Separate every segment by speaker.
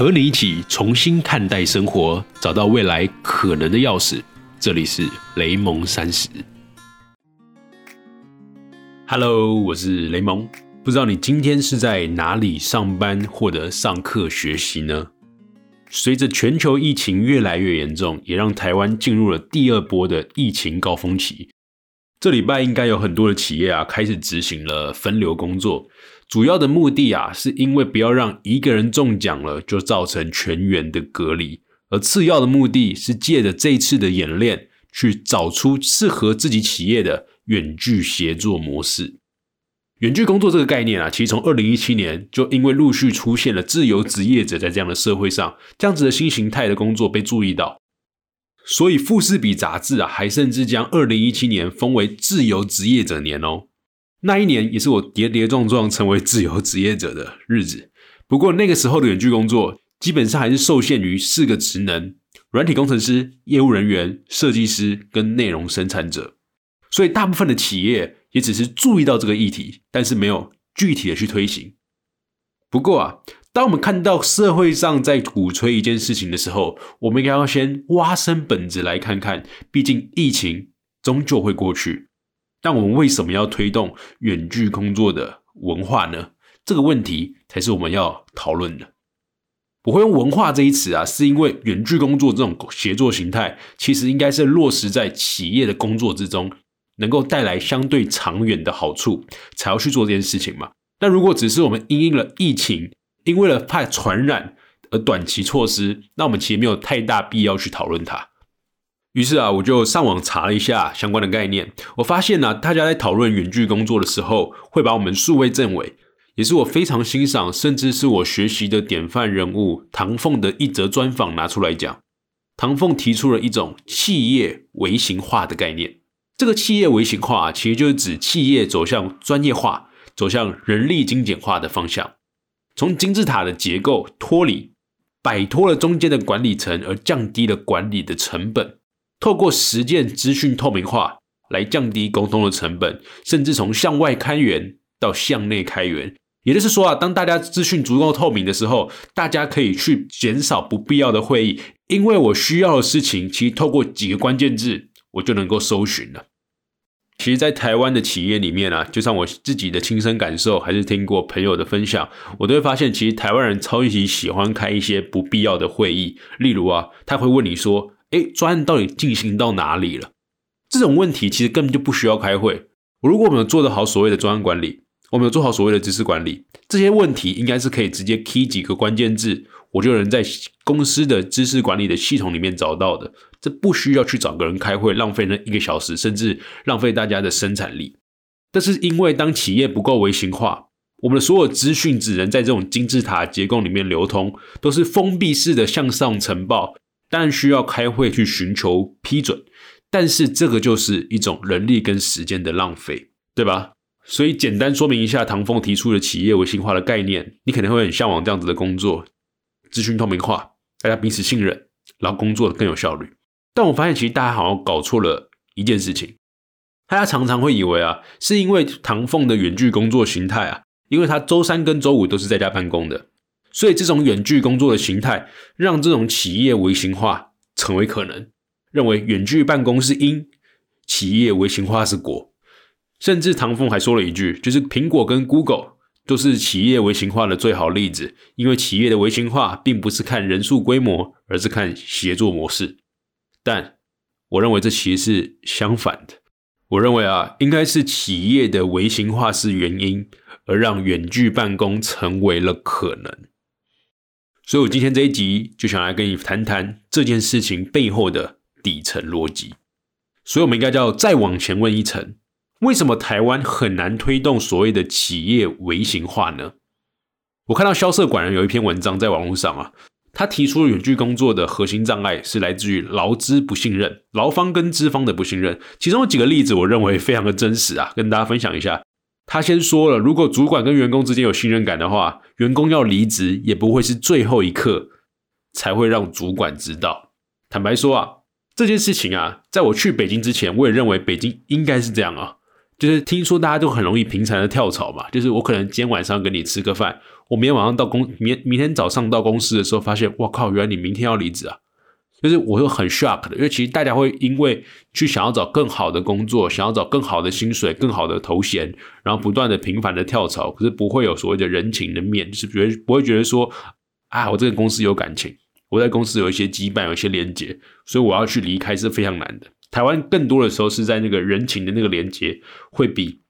Speaker 1: 和你一起重新看待生活，找到未来可能的钥匙。这里是雷蒙三十。Hello，我是雷蒙。不知道你今天是在哪里上班或者上课学习呢？随着全球疫情越来越严重，也让台湾进入了第二波的疫情高峰期。这礼拜应该有很多的企业啊，开始执行了分流工作。主要的目的啊，是因为不要让一个人中奖了就造成全员的隔离，而次要的目的是借着这次的演练，去找出适合自己企业的远距协作模式。远距工作这个概念啊，其实从二零一七年就因为陆续出现了自由职业者在这样的社会上，这样子的新形态的工作被注意到，所以富士比杂志啊，还甚至将二零一七年封为自由职业者年哦。那一年也是我跌跌撞撞成为自由职业者的日子。不过那个时候的远距工作基本上还是受限于四个职能：软体工程师、业务人员、设计师跟内容生产者。所以大部分的企业也只是注意到这个议题，但是没有具体的去推行。不过啊，当我们看到社会上在鼓吹一件事情的时候，我们应该要先挖深本质来看看。毕竟疫情终究会过去。但我们为什么要推动远距工作的文化呢？这个问题才是我们要讨论的。我会用“文化”这一词啊，是因为远距工作这种协作形态，其实应该是落实在企业的工作之中，能够带来相对长远的好处，才要去做这件事情嘛。那如果只是我们因应了疫情，因为了怕传染而短期措施，那我们其实没有太大必要去讨论它。于是啊，我就上网查了一下相关的概念。我发现呢，大家在讨论远距工作的时候，会把我们数位政委，也是我非常欣赏，甚至是我学习的典范人物唐凤的一则专访拿出来讲。唐凤提出了一种企业微型化的概念。这个企业微型化，其实就是指企业走向专业化、走向人力精简化的方向，从金字塔的结构脱离，摆脱了中间的管理层，而降低了管理的成本。透过实践资讯透明化来降低沟通的成本，甚至从向外开源到向内开源。也就是说啊，当大家资讯足够透明的时候，大家可以去减少不必要的会议，因为我需要的事情，其实透过几个关键字，我就能够搜寻了。其实，在台湾的企业里面啊，就像我自己的亲身感受，还是听过朋友的分享，我都会发现，其实台湾人超级喜欢开一些不必要的会议。例如啊，他会问你说。哎，专案到底进行到哪里了？这种问题其实根本就不需要开会。如果我们有做得好所谓的专案管理，我们有做好所谓的知识管理，这些问题应该是可以直接 key 几个关键字，我就能在公司的知识管理的系统里面找到的。这不需要去找个人开会，浪费那一个小时，甚至浪费大家的生产力。但是因为当企业不够微型化，我们的所有资讯只能在这种金字塔结构里面流通，都是封闭式的向上呈报。当然需要开会去寻求批准，但是这个就是一种人力跟时间的浪费，对吧？所以简单说明一下唐凤提出的企业微型化的概念，你可能会很向往这样子的工作，资讯透明化，大家彼此信任，然后工作更有效率。但我发现其实大家好像搞错了一件事情，大家常常会以为啊，是因为唐凤的远距工作形态啊，因为他周三跟周五都是在家办公的。所以，这种远距工作的形态，让这种企业微型化成为可能。认为远距办公是因，企业微型化是果。甚至唐凤还说了一句，就是苹果跟 Google 都是企业微型化的最好例子。因为企业的微型化，并不是看人数规模，而是看协作模式。但我认为这其实是相反的。我认为啊，应该是企业的微型化是原因，而让远距办公成为了可能。所以，我今天这一集就想来跟你谈谈这件事情背后的底层逻辑。所以，我们应该叫再往前问一层：为什么台湾很难推动所谓的企业微型化呢？我看到萧社管人有一篇文章在网络上啊，他提出了远距工作的核心障碍是来自于劳资不信任，劳方跟资方的不信任。其中有几个例子，我认为非常的真实啊，跟大家分享一下。他先说了，如果主管跟员工之间有信任感的话，员工要离职也不会是最后一刻才会让主管知道。坦白说啊，这件事情啊，在我去北京之前，我也认为北京应该是这样啊，就是听说大家都很容易平常的跳槽嘛，就是我可能今天晚上跟你吃个饭，我明天晚上到公明明天早上到公司的时候，发现，哇靠，原来你明天要离职啊！就是我会很 shock 的，因为其实大家会因为去想要找更好的工作，想要找更好的薪水、更好的头衔，然后不断的频繁的跳槽，可是不会有所谓的人情的面，就是觉得不会觉得说，啊，我这个公司有感情，我在公司有一些羁绊，有一些连接，所以我要去离开是非常难的。台湾更多的时候是在那个人情的那个连接，会比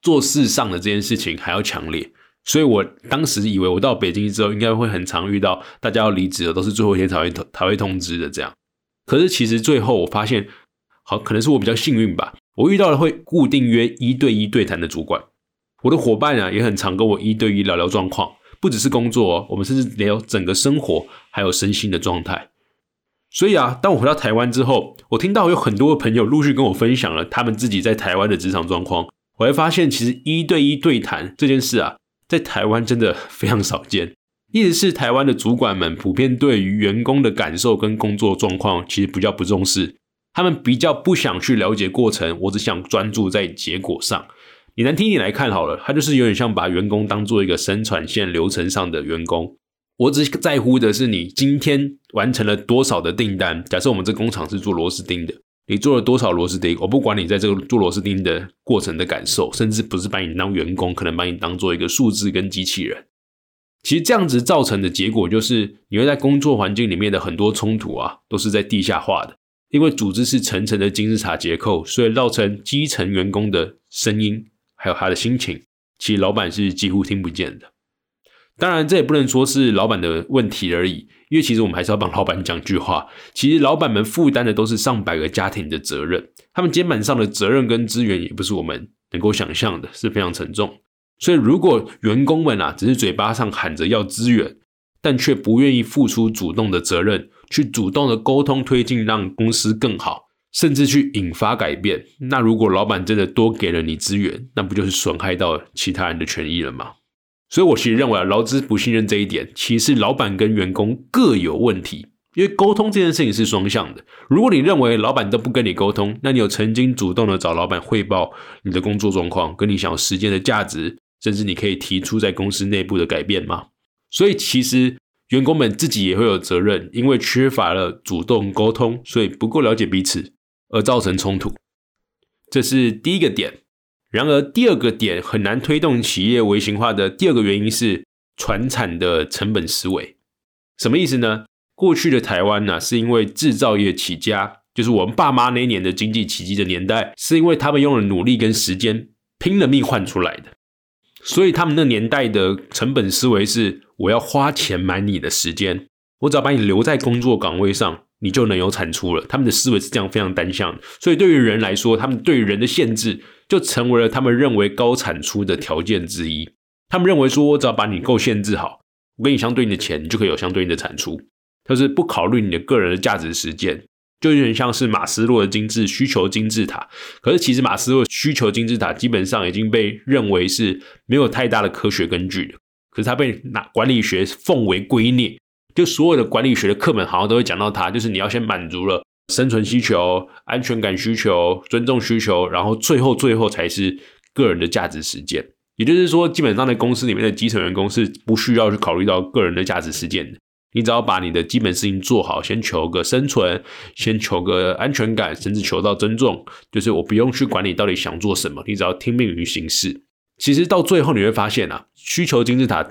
Speaker 1: 做事上的这件事情还要强烈。所以我当时以为我到北京之后，应该会很常遇到大家要离职的，都是最后一天才会通才会通知的这样。可是其实最后我发现，好可能是我比较幸运吧，我遇到了会固定约一对一对谈的主管。我的伙伴啊，也很常跟我一对一聊聊状况，不只是工作，我们甚至聊整个生活还有身心的状态。所以啊，当我回到台湾之后，我听到有很多的朋友陆续跟我分享了他们自己在台湾的职场状况，我会发现，其实一对一对谈这件事啊，在台湾真的非常少见。意思是台湾的主管们普遍对于员工的感受跟工作状况其实比较不重视，他们比较不想去了解过程，我只想专注在结果上。你难听点来看好了，他就是有点像把员工当做一个生产线流程上的员工。我只在乎的是你今天完成了多少的订单。假设我们这工厂是做螺丝钉的，你做了多少螺丝钉？我不管你在这个做螺丝钉的过程的感受，甚至不是把你当员工，可能把你当做一个数字跟机器人。其实这样子造成的结果就是，你会在工作环境里面的很多冲突啊，都是在地下化的。因为组织是层层的金字塔结构，所以造成基层员工的声音还有他的心情，其实老板是几乎听不见的。当然，这也不能说是老板的问题而已，因为其实我们还是要帮老板讲句话。其实老板们负担的都是上百个家庭的责任，他们肩膀上的责任跟资源也不是我们能够想象的，是非常沉重。所以，如果员工们啊只是嘴巴上喊着要资源，但却不愿意付出主动的责任，去主动的沟通推进，让公司更好，甚至去引发改变，那如果老板真的多给了你资源，那不就是损害到其他人的权益了吗？所以，我其实认为啊，劳资不信任这一点，其实老板跟员工各有问题。因为沟通这件事情是双向的。如果你认为老板都不跟你沟通，那你有曾经主动的找老板汇报你的工作状况，跟你想要实践的价值，甚至你可以提出在公司内部的改变吗？所以，其实员工们自己也会有责任，因为缺乏了主动沟通，所以不够了解彼此，而造成冲突。这是第一个点。然而，第二个点很难推动企业微型化的第二个原因是传产的成本思维。什么意思呢？过去的台湾呢，是因为制造业起家，就是我们爸妈那年的经济奇迹的年代，是因为他们用了努力跟时间拼了命换出来的。所以他们那年代的成本思维是：我要花钱买你的时间，我只要把你留在工作岗位上。你就能有产出了。他们的思维是这样非常单向的，所以对于人来说，他们对人的限制就成为了他们认为高产出的条件之一。他们认为说，我只要把你够限制好，我给你相对应的钱，你就可以有相对应的产出。他是不考虑你的个人的价值实践，就有点像是马斯洛的精致需求金字塔。可是其实马斯洛需求金字塔基本上已经被认为是没有太大的科学根据的。可是他被拿管理学奉为圭臬。就所有的管理学的课本好像都会讲到它，就是你要先满足了生存需求、安全感需求、尊重需求，然后最后最后才是个人的价值实践。也就是说，基本上在公司里面的基层员工是不需要去考虑到个人的价值实践的。你只要把你的基本事情做好，先求个生存，先求个安全感，甚至求到尊重，就是我不用去管你到底想做什么，你只要听命于行事。其实到最后你会发现啊，需求金字塔。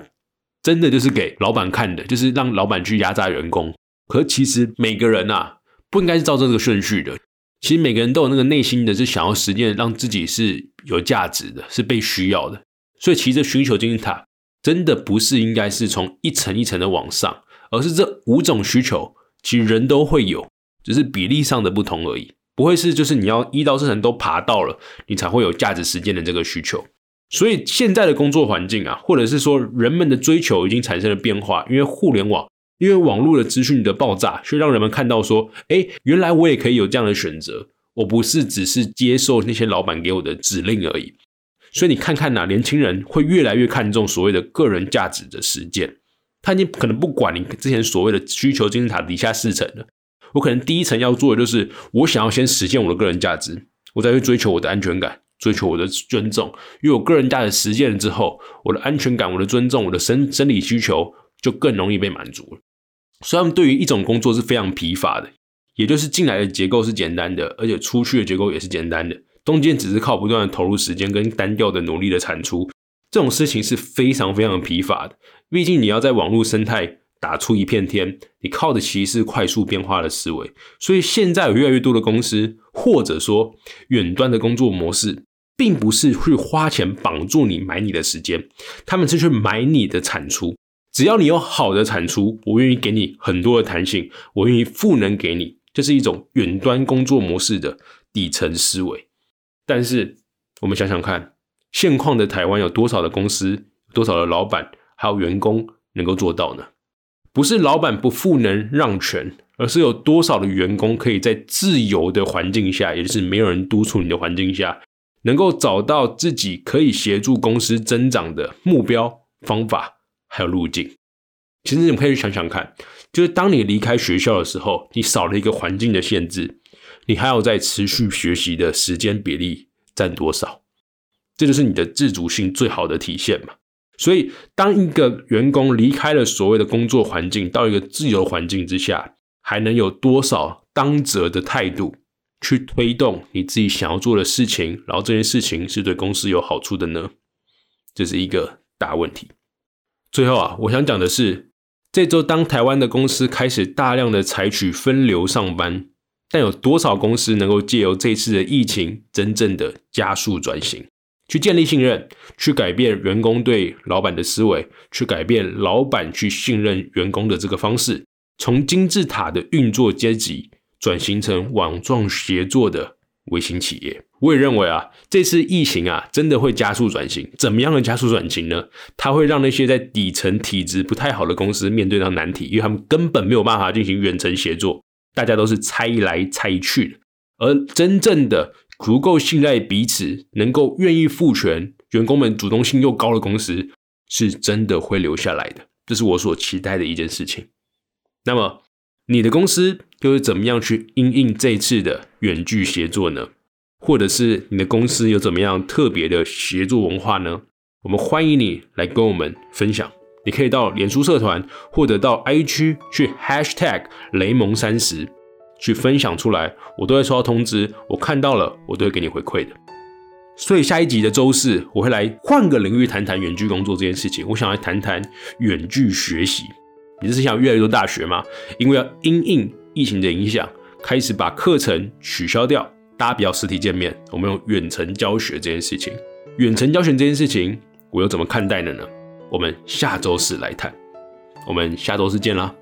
Speaker 1: 真的就是给老板看的，就是让老板去压榨员工。可其实每个人呐，不应该是照这个顺序的。其实每个人都有那个内心的，是想要实践，让自己是有价值的，是被需要的。所以，其实需求金字塔真的不是应该是从一层一层的往上，而是这五种需求，其实人都会有，只是比例上的不同而已。不会是就是你要一到四层都爬到了，你才会有价值实践的这个需求。所以现在的工作环境啊，或者是说人们的追求已经产生了变化，因为互联网，因为网络的资讯的爆炸，却让人们看到说，哎，原来我也可以有这样的选择，我不是只是接受那些老板给我的指令而已。所以你看看呐，年轻人会越来越看重所谓的个人价值的实践，他已经可能不管你之前所谓的需求金字塔底下四层了，我可能第一层要做的就是，我想要先实现我的个人价值，我再去追求我的安全感。追求我的尊重，因为我个人价值实践了之后，我的安全感、我的尊重、我的生生理需求就更容易被满足了。所以，他们对于一种工作是非常疲乏的，也就是进来的结构是简单的，而且出去的结构也是简单的，中间只是靠不断的投入时间跟单调的努力的产出，这种事情是非常非常疲乏的。毕竟你要在网络生态打出一片天，你靠的其实是快速变化的思维。所以现在有越来越多的公司，或者说远端的工作模式，并不是去花钱绑住你买你的时间，他们是去买你的产出。只要你有好的产出，我愿意给你很多的弹性，我愿意赋能给你，这是一种远端工作模式的底层思维。但是我们想想看，现况的台湾有多少的公司，多少的老板还有员工能够做到呢？不是老板不赋能让权，而是有多少的员工可以在自由的环境下，也就是没有人督促你的环境下，能够找到自己可以协助公司增长的目标方法。还有路径，其实你可以去想想看，就是当你离开学校的时候，你少了一个环境的限制，你还要在持续学习的时间比例占多少？这就是你的自主性最好的体现嘛。所以，当一个员工离开了所谓的工作环境，到一个自由环境之下，还能有多少当责的态度去推动你自己想要做的事情？然后这件事情是对公司有好处的呢？这是一个大问题。最后啊，我想讲的是，这周当台湾的公司开始大量的采取分流上班，但有多少公司能够借由这次的疫情，真正的加速转型，去建立信任，去改变员工对老板的思维，去改变老板去信任员工的这个方式，从金字塔的运作阶级转型成网状协作的微型企业。我也认为啊，这次疫情啊，真的会加速转型。怎么样的加速转型呢？它会让那些在底层体质不太好的公司面对到难题，因为他们根本没有办法进行远程协作，大家都是猜来猜去的。而真正的足够信赖彼此，能够愿意赋权，员工们主动性又高的公司，是真的会留下来的。这是我所期待的一件事情。那么，你的公司又是怎么样去应应这次的远距协作呢？或者是你的公司有怎么样特别的协作文化呢？我们欢迎你来跟我们分享。你可以到脸书社团或者到 I 区去 Hashtag 雷蒙三十去分享出来，我都会收到通知。我看到了，我都会给你回馈的。所以下一集的周四，我会来换个领域谈谈远距工作这件事情。我想来谈谈远距学习。你是想越来越多大学吗？因为要因应疫情的影响，开始把课程取消掉。大家比较实体见面，我们用远程教学这件事情，远程教学这件事情，我又怎么看待的呢？我们下周四来谈，我们下周四见啦。